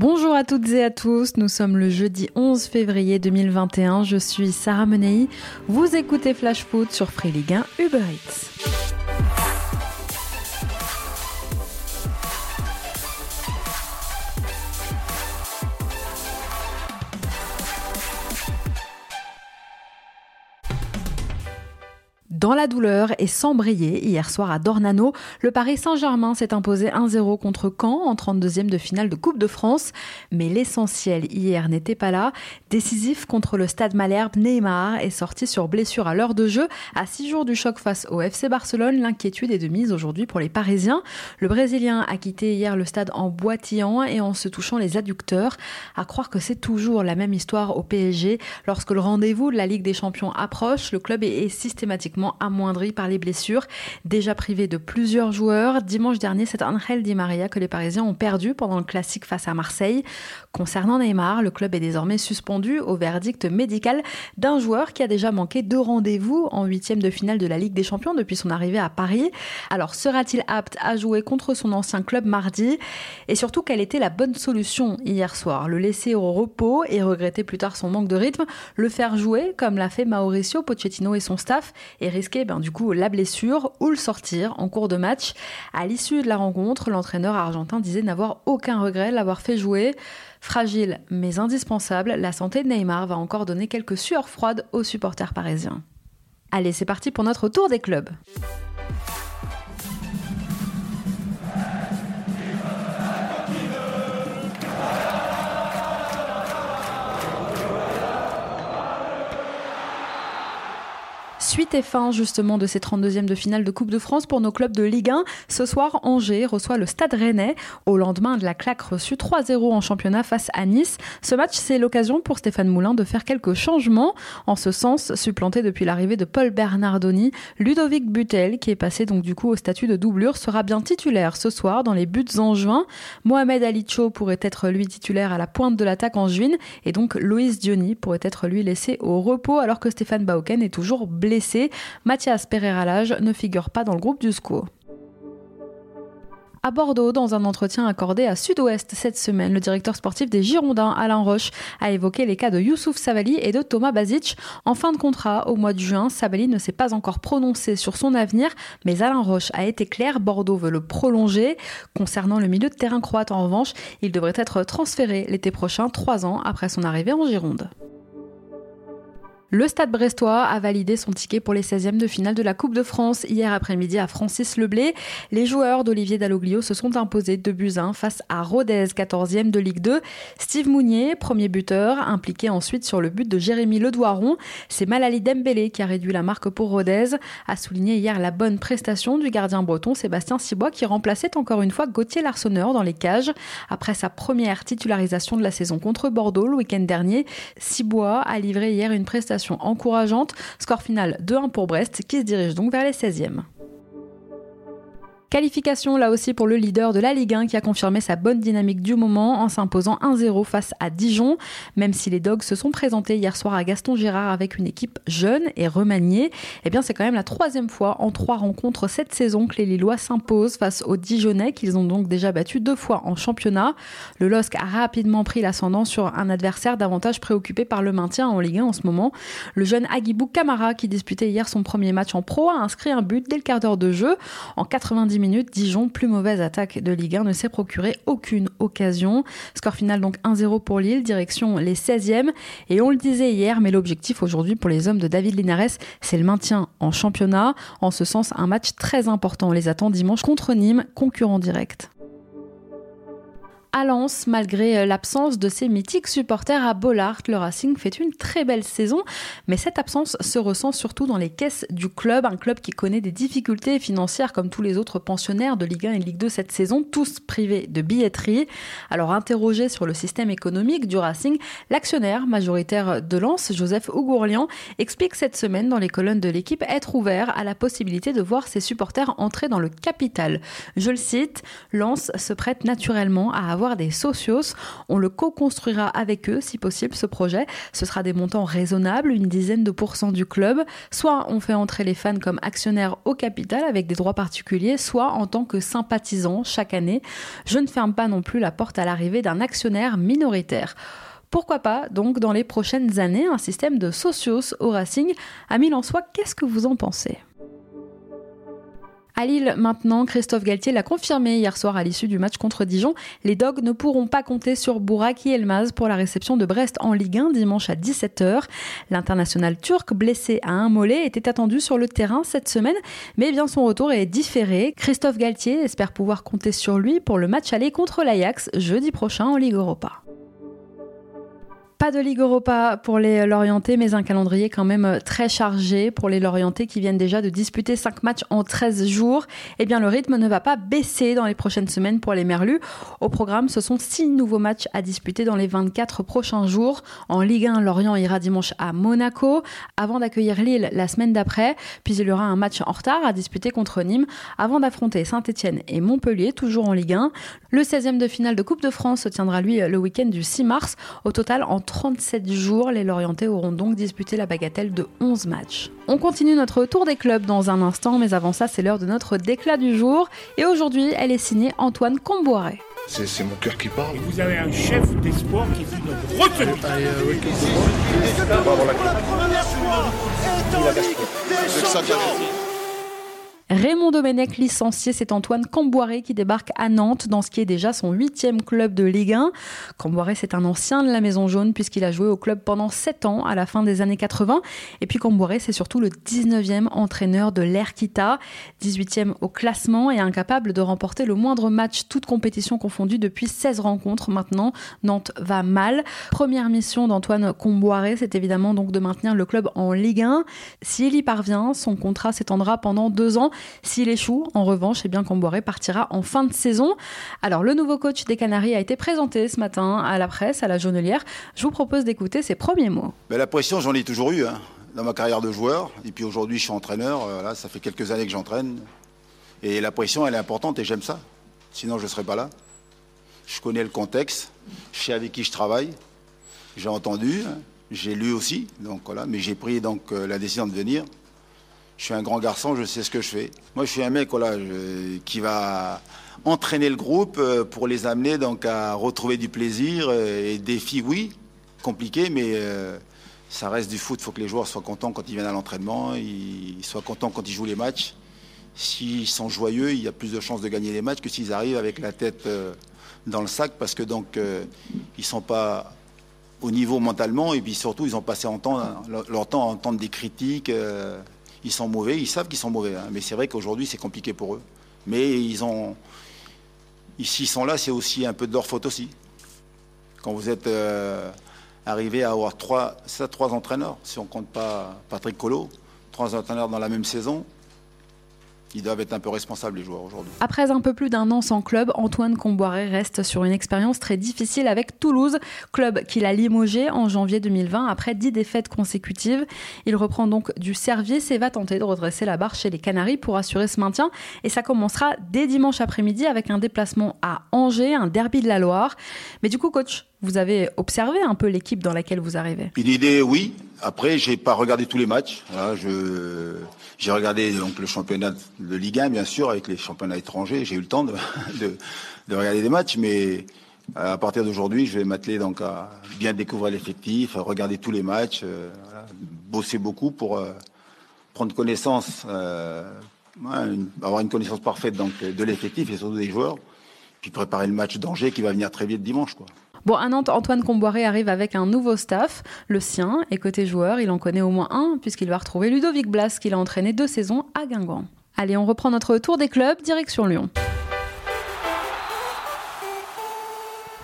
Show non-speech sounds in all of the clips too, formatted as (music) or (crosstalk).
Bonjour à toutes et à tous, nous sommes le jeudi 11 février 2021, je suis Sarah Menei, vous écoutez Flash Foot sur Free Ligue 1 Uber Eats. Dans la douleur et sans briller, hier soir à Dornano, le Paris Saint-Germain s'est imposé 1-0 contre Caen en 32e de finale de Coupe de France. Mais l'essentiel hier n'était pas là. Décisif contre le Stade Malherbe, Neymar est sorti sur blessure à l'heure de jeu. À six jours du choc face au FC Barcelone, l'inquiétude est de mise aujourd'hui pour les Parisiens. Le Brésilien a quitté hier le stade en boitillant et en se touchant les adducteurs. À croire que c'est toujours la même histoire au PSG. Lorsque le rendez-vous de la Ligue des Champions approche, le club est systématiquement amoindri par les blessures. Déjà privé de plusieurs joueurs, dimanche dernier, c'est Angel Di Maria que les Parisiens ont perdu pendant le classique face à Marseille. Concernant Neymar, le club est désormais suspendu au verdict médical d'un joueur qui a déjà manqué deux rendez-vous en huitième de finale de la Ligue des Champions depuis son arrivée à Paris. Alors sera-t-il apte à jouer contre son ancien club mardi? Et surtout, quelle était la bonne solution hier soir? Le laisser au repos et regretter plus tard son manque de rythme? Le faire jouer comme l'a fait Mauricio Pochettino et son staff? Risquer ben, du coup la blessure ou le sortir en cours de match. À l'issue de la rencontre, l'entraîneur argentin disait n'avoir aucun regret de l'avoir fait jouer. Fragile mais indispensable, la santé de Neymar va encore donner quelques sueurs froides aux supporters parisiens. Allez, c'est parti pour notre tour des clubs. Suite et fin justement de ces 32e de finale de Coupe de France pour nos clubs de Ligue 1. Ce soir, Angers reçoit le Stade Rennais au lendemain de la claque reçue 3-0 en championnat face à Nice. Ce match, c'est l'occasion pour Stéphane Moulin de faire quelques changements. En ce sens, supplanté depuis l'arrivée de Paul Bernardoni, Ludovic Butel, qui est passé donc du coup au statut de doublure, sera bien titulaire ce soir dans les buts en juin. Mohamed Alicho pourrait être lui titulaire à la pointe de l'attaque en juin et donc Loïs Diony pourrait être lui laissé au repos alors que Stéphane Bauken est toujours blessé Mathias Pereira-Lage ne figure pas dans le groupe du SCO. À Bordeaux, dans un entretien accordé à Sud-Ouest cette semaine, le directeur sportif des Girondins, Alain Roche, a évoqué les cas de Youssouf Savali et de Thomas Bazic. En fin de contrat, au mois de juin, Savali ne s'est pas encore prononcé sur son avenir, mais Alain Roche a été clair, Bordeaux veut le prolonger. Concernant le milieu de terrain croate, en revanche, il devrait être transféré l'été prochain, trois ans après son arrivée en Gironde. Le Stade brestois a validé son ticket pour les 16e de finale de la Coupe de France hier après-midi à Francis Leblé. Les joueurs d'Olivier Dalloglio se sont imposés de buts 1 face à Rodez, 14e de Ligue 2. Steve Mounier, premier buteur, impliqué ensuite sur le but de Jérémy Ledouaron. C'est Malali Dembélé qui a réduit la marque pour Rodez, a souligné hier la bonne prestation du gardien breton Sébastien Cibois qui remplaçait encore une fois Gauthier Larsonneur dans les cages. Après sa première titularisation de la saison contre Bordeaux le week-end dernier, Cibois a livré hier une prestation encourageante. Score final 2-1 pour Brest qui se dirige donc vers les 16e. Qualification là aussi pour le leader de la Ligue 1 qui a confirmé sa bonne dynamique du moment en s'imposant 1-0 face à Dijon. Même si les Dogs se sont présentés hier soir à Gaston Girard avec une équipe jeune et remaniée, eh bien c'est quand même la troisième fois en trois rencontres cette saison que les Lillois s'imposent face aux Dijonnais qu'ils ont donc déjà battu deux fois en championnat. Le LOSC a rapidement pris l'ascendant sur un adversaire davantage préoccupé par le maintien en Ligue 1 en ce moment. Le jeune Agibou Kamara qui disputait hier son premier match en pro a inscrit un but dès le quart d'heure de jeu. En 90 minutes, Dijon, plus mauvaise attaque de Ligue 1, ne s'est procuré aucune occasion. Score final donc 1-0 pour Lille, direction les 16e. Et on le disait hier, mais l'objectif aujourd'hui pour les hommes de David Linares, c'est le maintien en championnat. En ce sens, un match très important les attend dimanche contre Nîmes, concurrent direct à Lens, malgré euh, l'absence de ses mythiques supporters à Bollard. Le Racing fait une très belle saison, mais cette absence se ressent surtout dans les caisses du club, un club qui connaît des difficultés financières comme tous les autres pensionnaires de Ligue 1 et Ligue 2 cette saison, tous privés de billetterie. Alors interrogé sur le système économique du Racing, l'actionnaire majoritaire de Lens, Joseph Ougourlian, explique cette semaine dans les colonnes de l'équipe être ouvert à la possibilité de voir ses supporters entrer dans le capital. Je le cite, Lens se prête naturellement à avoir avoir des socios. On le co-construira avec eux si possible ce projet. Ce sera des montants raisonnables, une dizaine de pourcents du club. Soit on fait entrer les fans comme actionnaires au capital avec des droits particuliers, soit en tant que sympathisants chaque année. Je ne ferme pas non plus la porte à l'arrivée d'un actionnaire minoritaire. Pourquoi pas, donc, dans les prochaines années, un système de socios au Racing À en soi, qu'est-ce que vous en pensez? À Lille, maintenant, Christophe Galtier l'a confirmé hier soir à l'issue du match contre Dijon. Les Dogs ne pourront pas compter sur Bouraki Elmaz pour la réception de Brest en Ligue 1 dimanche à 17h. L'international turc, blessé à un mollet, était attendu sur le terrain cette semaine, mais bien son retour est différé. Christophe Galtier espère pouvoir compter sur lui pour le match aller contre l'Ajax jeudi prochain en Ligue Europa. Pas de Ligue Europa pour les Lorientais, mais un calendrier quand même très chargé pour les Lorientais qui viennent déjà de disputer 5 matchs en 13 jours. Eh bien, le rythme ne va pas baisser dans les prochaines semaines pour les Merlus. Au programme, ce sont 6 nouveaux matchs à disputer dans les 24 prochains jours. En Ligue 1, Lorient ira dimanche à Monaco avant d'accueillir Lille la semaine d'après. Puis il y aura un match en retard à disputer contre Nîmes avant d'affronter Saint-Etienne et Montpellier, toujours en Ligue 1. Le 16e de finale de Coupe de France se tiendra lui le week-end du 6 mars. Au total, en 37 jours, les Lorientais auront donc disputé la bagatelle de 11 matchs. On continue notre tour des clubs dans un instant, mais avant ça, c'est l'heure de notre déclat du jour. Et aujourd'hui, elle est signée Antoine Comboiré. C'est mon cœur qui parle. Et vous avez un chef d'espoir qui est notre retenue. Ah, euh, oui, Pour la première fois, Raymond Domenech licencié, c'est Antoine Camboiré qui débarque à Nantes dans ce qui est déjà son huitième club de Ligue 1. Camboiré, c'est un ancien de la Maison Jaune puisqu'il a joué au club pendant 7 ans à la fin des années 80. Et puis Camboiré, c'est surtout le 19e entraîneur de l'Erquita, 18e au classement et incapable de remporter le moindre match, toute compétition confondue depuis 16 rencontres maintenant. Nantes va mal. Première mission d'Antoine Comboiré, c'est évidemment donc de maintenir le club en Ligue 1. S'il y parvient, son contrat s'étendra pendant deux ans. S'il échoue, en revanche, eh bien Comboiré partira en fin de saison. Alors, le nouveau coach des Canaries a été présenté ce matin à la presse, à la Jaunelière. Je vous propose d'écouter ses premiers mots. Mais la pression, j'en ai toujours eu hein, dans ma carrière de joueur. Et puis aujourd'hui, je suis entraîneur. Euh, ça fait quelques années que j'entraîne. Et la pression, elle est importante et j'aime ça. Sinon, je ne serais pas là. Je connais le contexte. Je sais avec qui je travaille. J'ai entendu. J'ai lu aussi. Donc voilà. Mais j'ai pris donc euh, la décision de venir je suis un grand garçon, je sais ce que je fais. Moi, je suis un mec qui va entraîner le groupe euh, pour les amener donc à retrouver du plaisir euh, et défis, oui, compliqués, mais euh, ça reste du foot. Il faut que les joueurs soient contents quand ils viennent à l'entraînement, ils soient contents quand ils jouent les matchs. S'ils sont joyeux, il y a plus de chances de gagner les matchs que s'ils arrivent avec la tête dans le sac, parce que donc ils sont pas au niveau mentalement et puis surtout ils ont passé leur temps à entendre des critiques ils sont mauvais, ils savent qu'ils sont mauvais. Hein. Mais c'est vrai qu'aujourd'hui, c'est compliqué pour eux. Mais ils ont. S'ils sont là, c'est aussi un peu de leur faute aussi. Quand vous êtes euh, arrivé à avoir trois, trois entraîneurs, si on ne compte pas Patrick Collot, trois entraîneurs dans la même saison, ils doivent être un peu responsables, les joueurs, aujourd'hui. Après un peu plus d'un an sans club, Antoine Comboiré reste sur une expérience très difficile avec Toulouse, club qu'il a limogé en janvier 2020 après dix défaites consécutives. Il reprend donc du service et va tenter de redresser la barre chez les Canaries pour assurer ce maintien. Et ça commencera dès dimanche après-midi avec un déplacement à Angers, un derby de la Loire. Mais du coup, coach, vous avez observé un peu l'équipe dans laquelle vous arrivez? Une idée, oui. Après, j'ai pas regardé tous les matchs. j'ai regardé donc le championnat de Ligue 1, bien sûr, avec les championnats étrangers. J'ai eu le temps de, (laughs) regarder des matchs, mais à partir d'aujourd'hui, je vais m'atteler donc à bien découvrir l'effectif, regarder tous les matchs, euh, bosser beaucoup pour euh, prendre connaissance, euh, avoir une connaissance parfaite donc de l'effectif et surtout des joueurs, puis préparer le match d'Angers qui va venir très vite dimanche, quoi. Bon, à Nantes, Antoine Comboiré arrive avec un nouveau staff, le sien, et côté joueur, il en connaît au moins un, puisqu'il va retrouver Ludovic Blas, qu'il a entraîné deux saisons à Guingamp. Allez, on reprend notre tour des clubs, direction Lyon.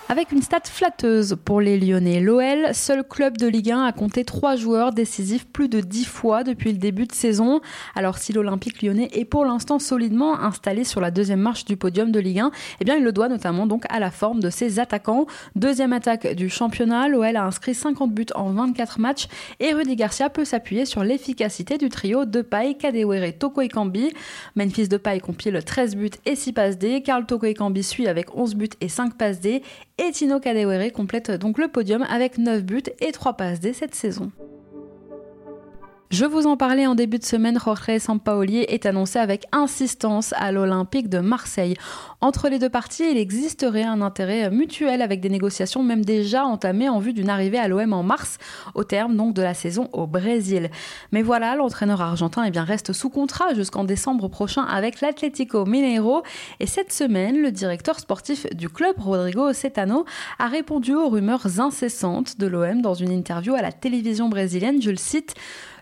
Avec une stat flatteuse pour les Lyonnais, l'OL, seul club de Ligue 1, a compté trois joueurs décisifs plus de dix fois depuis le début de saison. Alors si l'Olympique lyonnais est pour l'instant solidement installé sur la deuxième marche du podium de Ligue 1, eh bien il le doit notamment donc à la forme de ses attaquants. Deuxième attaque du championnat, l'OL a inscrit 50 buts en 24 matchs et Rudy Garcia peut s'appuyer sur l'efficacité du trio de Paille, Kadewere, Toko Ekambi. Memphis de Paille compile 13 buts et 6 passes D. Karl Toko Ekambi suit avec 11 buts et 5 passes D et Tino Kadewere complète donc le podium avec 9 buts et 3 passes dès cette saison. Je vous en parlais en début de semaine, Jorge Sampaoli est annoncé avec insistance à l'Olympique de Marseille. Entre les deux parties, il existerait un intérêt mutuel avec des négociations même déjà entamées en vue d'une arrivée à l'OM en mars, au terme donc de la saison au Brésil. Mais voilà, l'entraîneur argentin eh reste sous contrat jusqu'en décembre prochain avec l'Atlético Mineiro. Et cette semaine, le directeur sportif du club, Rodrigo Cetano, a répondu aux rumeurs incessantes de l'OM dans une interview à la télévision brésilienne. Je le cite.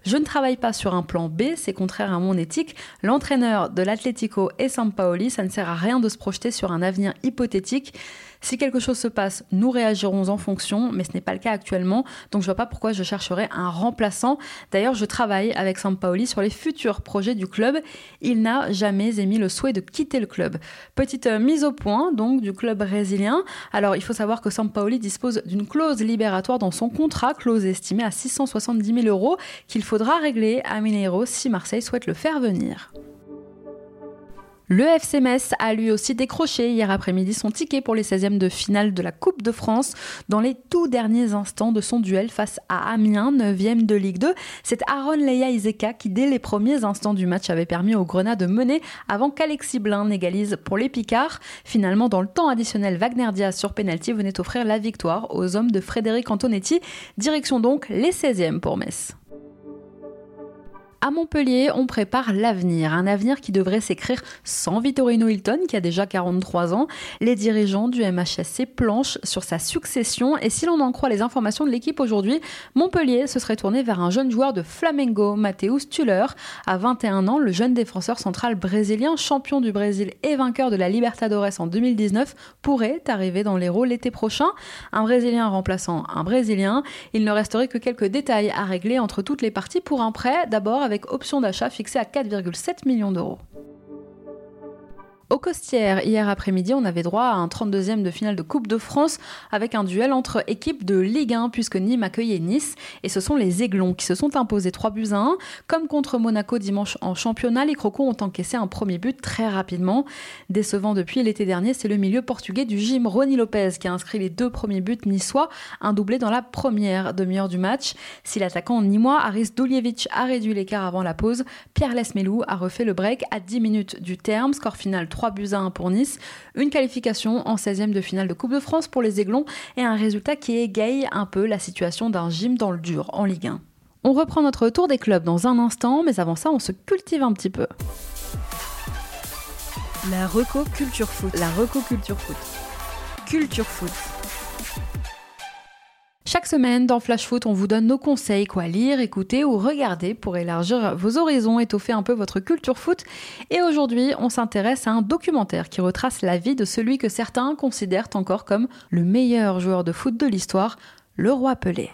Je ne travaille pas sur un plan B, c'est contraire à mon éthique. L'entraîneur de l'Atlético est Sampaoli, ça ne sert à rien de se projeter sur un avenir hypothétique. Si quelque chose se passe, nous réagirons en fonction, mais ce n'est pas le cas actuellement, donc je vois pas pourquoi je chercherais un remplaçant. D'ailleurs, je travaille avec Sampaoli sur les futurs projets du club. Il n'a jamais émis le souhait de quitter le club. Petite euh, mise au point donc du club brésilien. Alors, il faut savoir que Sampaoli dispose d'une clause libératoire dans son contrat, clause estimée à 670 000 euros, qu'il faudra régler à Mineiro si Marseille souhaite le faire venir. Le FC Metz a lui aussi décroché hier après-midi son ticket pour les 16e de finale de la Coupe de France dans les tout derniers instants de son duel face à Amiens, 9e de Ligue 2. C'est Aaron Leia Izeka qui, dès les premiers instants du match, avait permis aux Grenats de mener avant qu'Alexis Blin n'égalise pour les Picards. Finalement, dans le temps additionnel, Wagner Diaz sur penalty venait offrir la victoire aux hommes de Frédéric Antonetti. Direction donc les 16e pour Metz. À Montpellier, on prépare l'avenir, un avenir qui devrait s'écrire sans Vittorino Hilton, qui a déjà 43 ans. Les dirigeants du MHSC planchent sur sa succession et si l'on en croit les informations de l'équipe aujourd'hui, Montpellier se serait tourné vers un jeune joueur de Flamengo, Mateus Tuller. À 21 ans, le jeune défenseur central brésilien, champion du Brésil et vainqueur de la Libertadores en 2019, pourrait arriver dans les rôles l'été prochain. Un Brésilien remplaçant un Brésilien. Il ne resterait que quelques détails à régler entre toutes les parties pour un prêt, d'abord avec avec option d'achat fixée à 4,7 millions d'euros. Au Costières, hier après-midi, on avait droit à un 32e de finale de Coupe de France avec un duel entre équipes de Ligue 1 puisque Nîmes accueillait Nice et ce sont les Aiglons qui se sont imposés 3 buts à 1. Comme contre Monaco dimanche en championnat, les Crocos ont encaissé un premier but très rapidement. Décevant depuis l'été dernier, c'est le milieu portugais du gym Rony Lopez qui a inscrit les deux premiers buts niçois, un doublé dans la première demi-heure du match. Si l'attaquant nîmois Aris Duljevic a réduit l'écart avant la pause, Pierre Lesmelou a refait le break à 10 minutes du terme, score final 3 buts à 1 pour Nice, une qualification en 16e de finale de Coupe de France pour les Aiglons et un résultat qui égaye un peu la situation d'un gym dans le dur en Ligue 1. On reprend notre tour des clubs dans un instant, mais avant ça, on se cultive un petit peu. La Reco Culture Foot. La Reco Culture Foot. Culture Foot. Chaque semaine, dans Flash Foot, on vous donne nos conseils, quoi lire, écouter ou regarder pour élargir vos horizons, étoffer un peu votre culture foot. Et aujourd'hui, on s'intéresse à un documentaire qui retrace la vie de celui que certains considèrent encore comme le meilleur joueur de foot de l'histoire, le roi Pelé.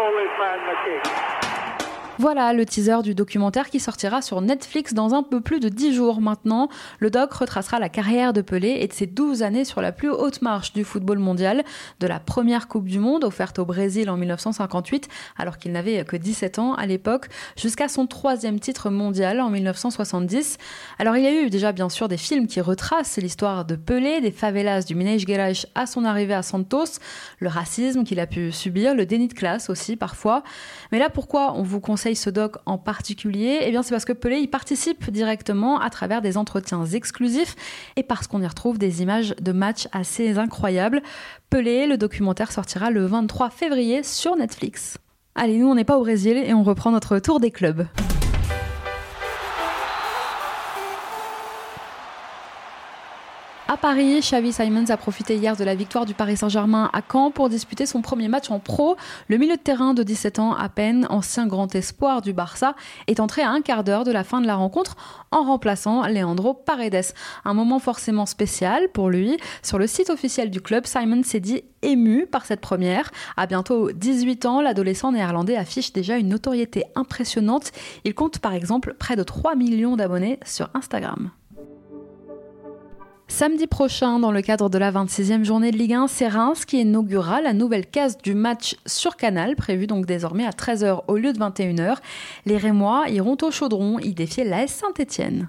Polish man, the king. Voilà le teaser du documentaire qui sortira sur Netflix dans un peu plus de 10 jours maintenant. Le doc retracera la carrière de Pelé et de ses 12 années sur la plus haute marche du football mondial, de la première Coupe du Monde offerte au Brésil en 1958, alors qu'il n'avait que 17 ans à l'époque, jusqu'à son troisième titre mondial en 1970. Alors il y a eu déjà bien sûr des films qui retracent l'histoire de Pelé, des favelas du Minas Gerais à son arrivée à Santos, le racisme qu'il a pu subir, le déni de classe aussi parfois. Mais là pourquoi on vous conseille ce doc en particulier Eh bien, c'est parce que Pelé y participe directement à travers des entretiens exclusifs et parce qu'on y retrouve des images de matchs assez incroyables. Pelé, le documentaire sortira le 23 février sur Netflix. Allez, nous on n'est pas au Brésil et on reprend notre tour des clubs. Paris, Xavi Simons a profité hier de la victoire du Paris Saint-Germain à Caen pour disputer son premier match en pro. Le milieu de terrain de 17 ans à peine, ancien grand espoir du Barça, est entré à un quart d'heure de la fin de la rencontre en remplaçant Leandro Paredes. Un moment forcément spécial pour lui. Sur le site officiel du club, Simons s'est dit ému par cette première. À bientôt 18 ans, l'adolescent néerlandais affiche déjà une notoriété impressionnante. Il compte par exemple près de 3 millions d'abonnés sur Instagram. Samedi prochain, dans le cadre de la 26e journée de Ligue 1, c'est Reims qui inaugurera la nouvelle case du match sur Canal, prévu donc désormais à 13h au lieu de 21h. Les Rémois iront au chaudron y défier l'AS Saint-Etienne.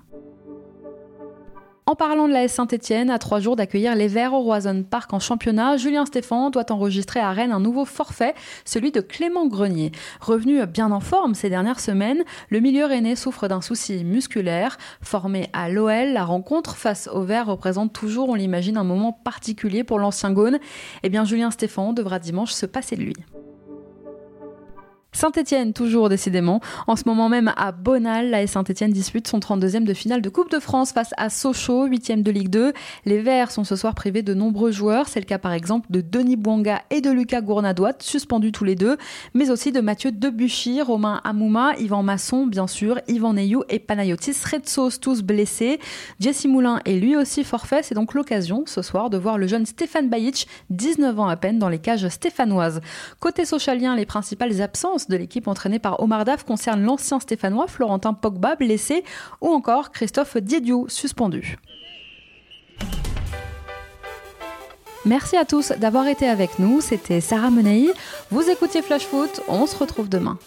En parlant de la S Saint-Etienne, à trois jours d'accueillir les Verts au Roison Park en championnat, Julien Stéphan doit enregistrer à Rennes un nouveau forfait, celui de Clément Grenier. Revenu bien en forme ces dernières semaines, le milieu rennais souffre d'un souci musculaire. Formé à l'OL, la rencontre face aux Verts représente toujours, on l'imagine, un moment particulier pour l'ancien Gaune. Eh bien, Julien Stéphan devra dimanche se passer de lui. Saint-Etienne, toujours décidément. En ce moment même à Bonal, la Saint-Etienne dispute son 32e de finale de Coupe de France face à Sochaux, 8e de Ligue 2. Les Verts sont ce soir privés de nombreux joueurs. C'est le cas par exemple de Denis Bouanga et de Lucas Gournadoit, suspendus tous les deux, mais aussi de Mathieu Debuchy, Romain Amouma, Yvan Masson, bien sûr, Yvan Neyou et Panayotis Retsos, tous blessés. Jesse Moulin est lui aussi forfait. C'est donc l'occasion ce soir de voir le jeune Stéphane Bajic, 19 ans à peine, dans les cages stéphanoises. Côté socialien, les principales absences de l'équipe entraînée par Omar Daf concerne l'ancien Stéphanois Florentin Pogba blessé ou encore Christophe Diediou suspendu. Merci à tous d'avoir été avec nous, c'était Sarah Menei. Vous écoutiez Flash Foot, on se retrouve demain.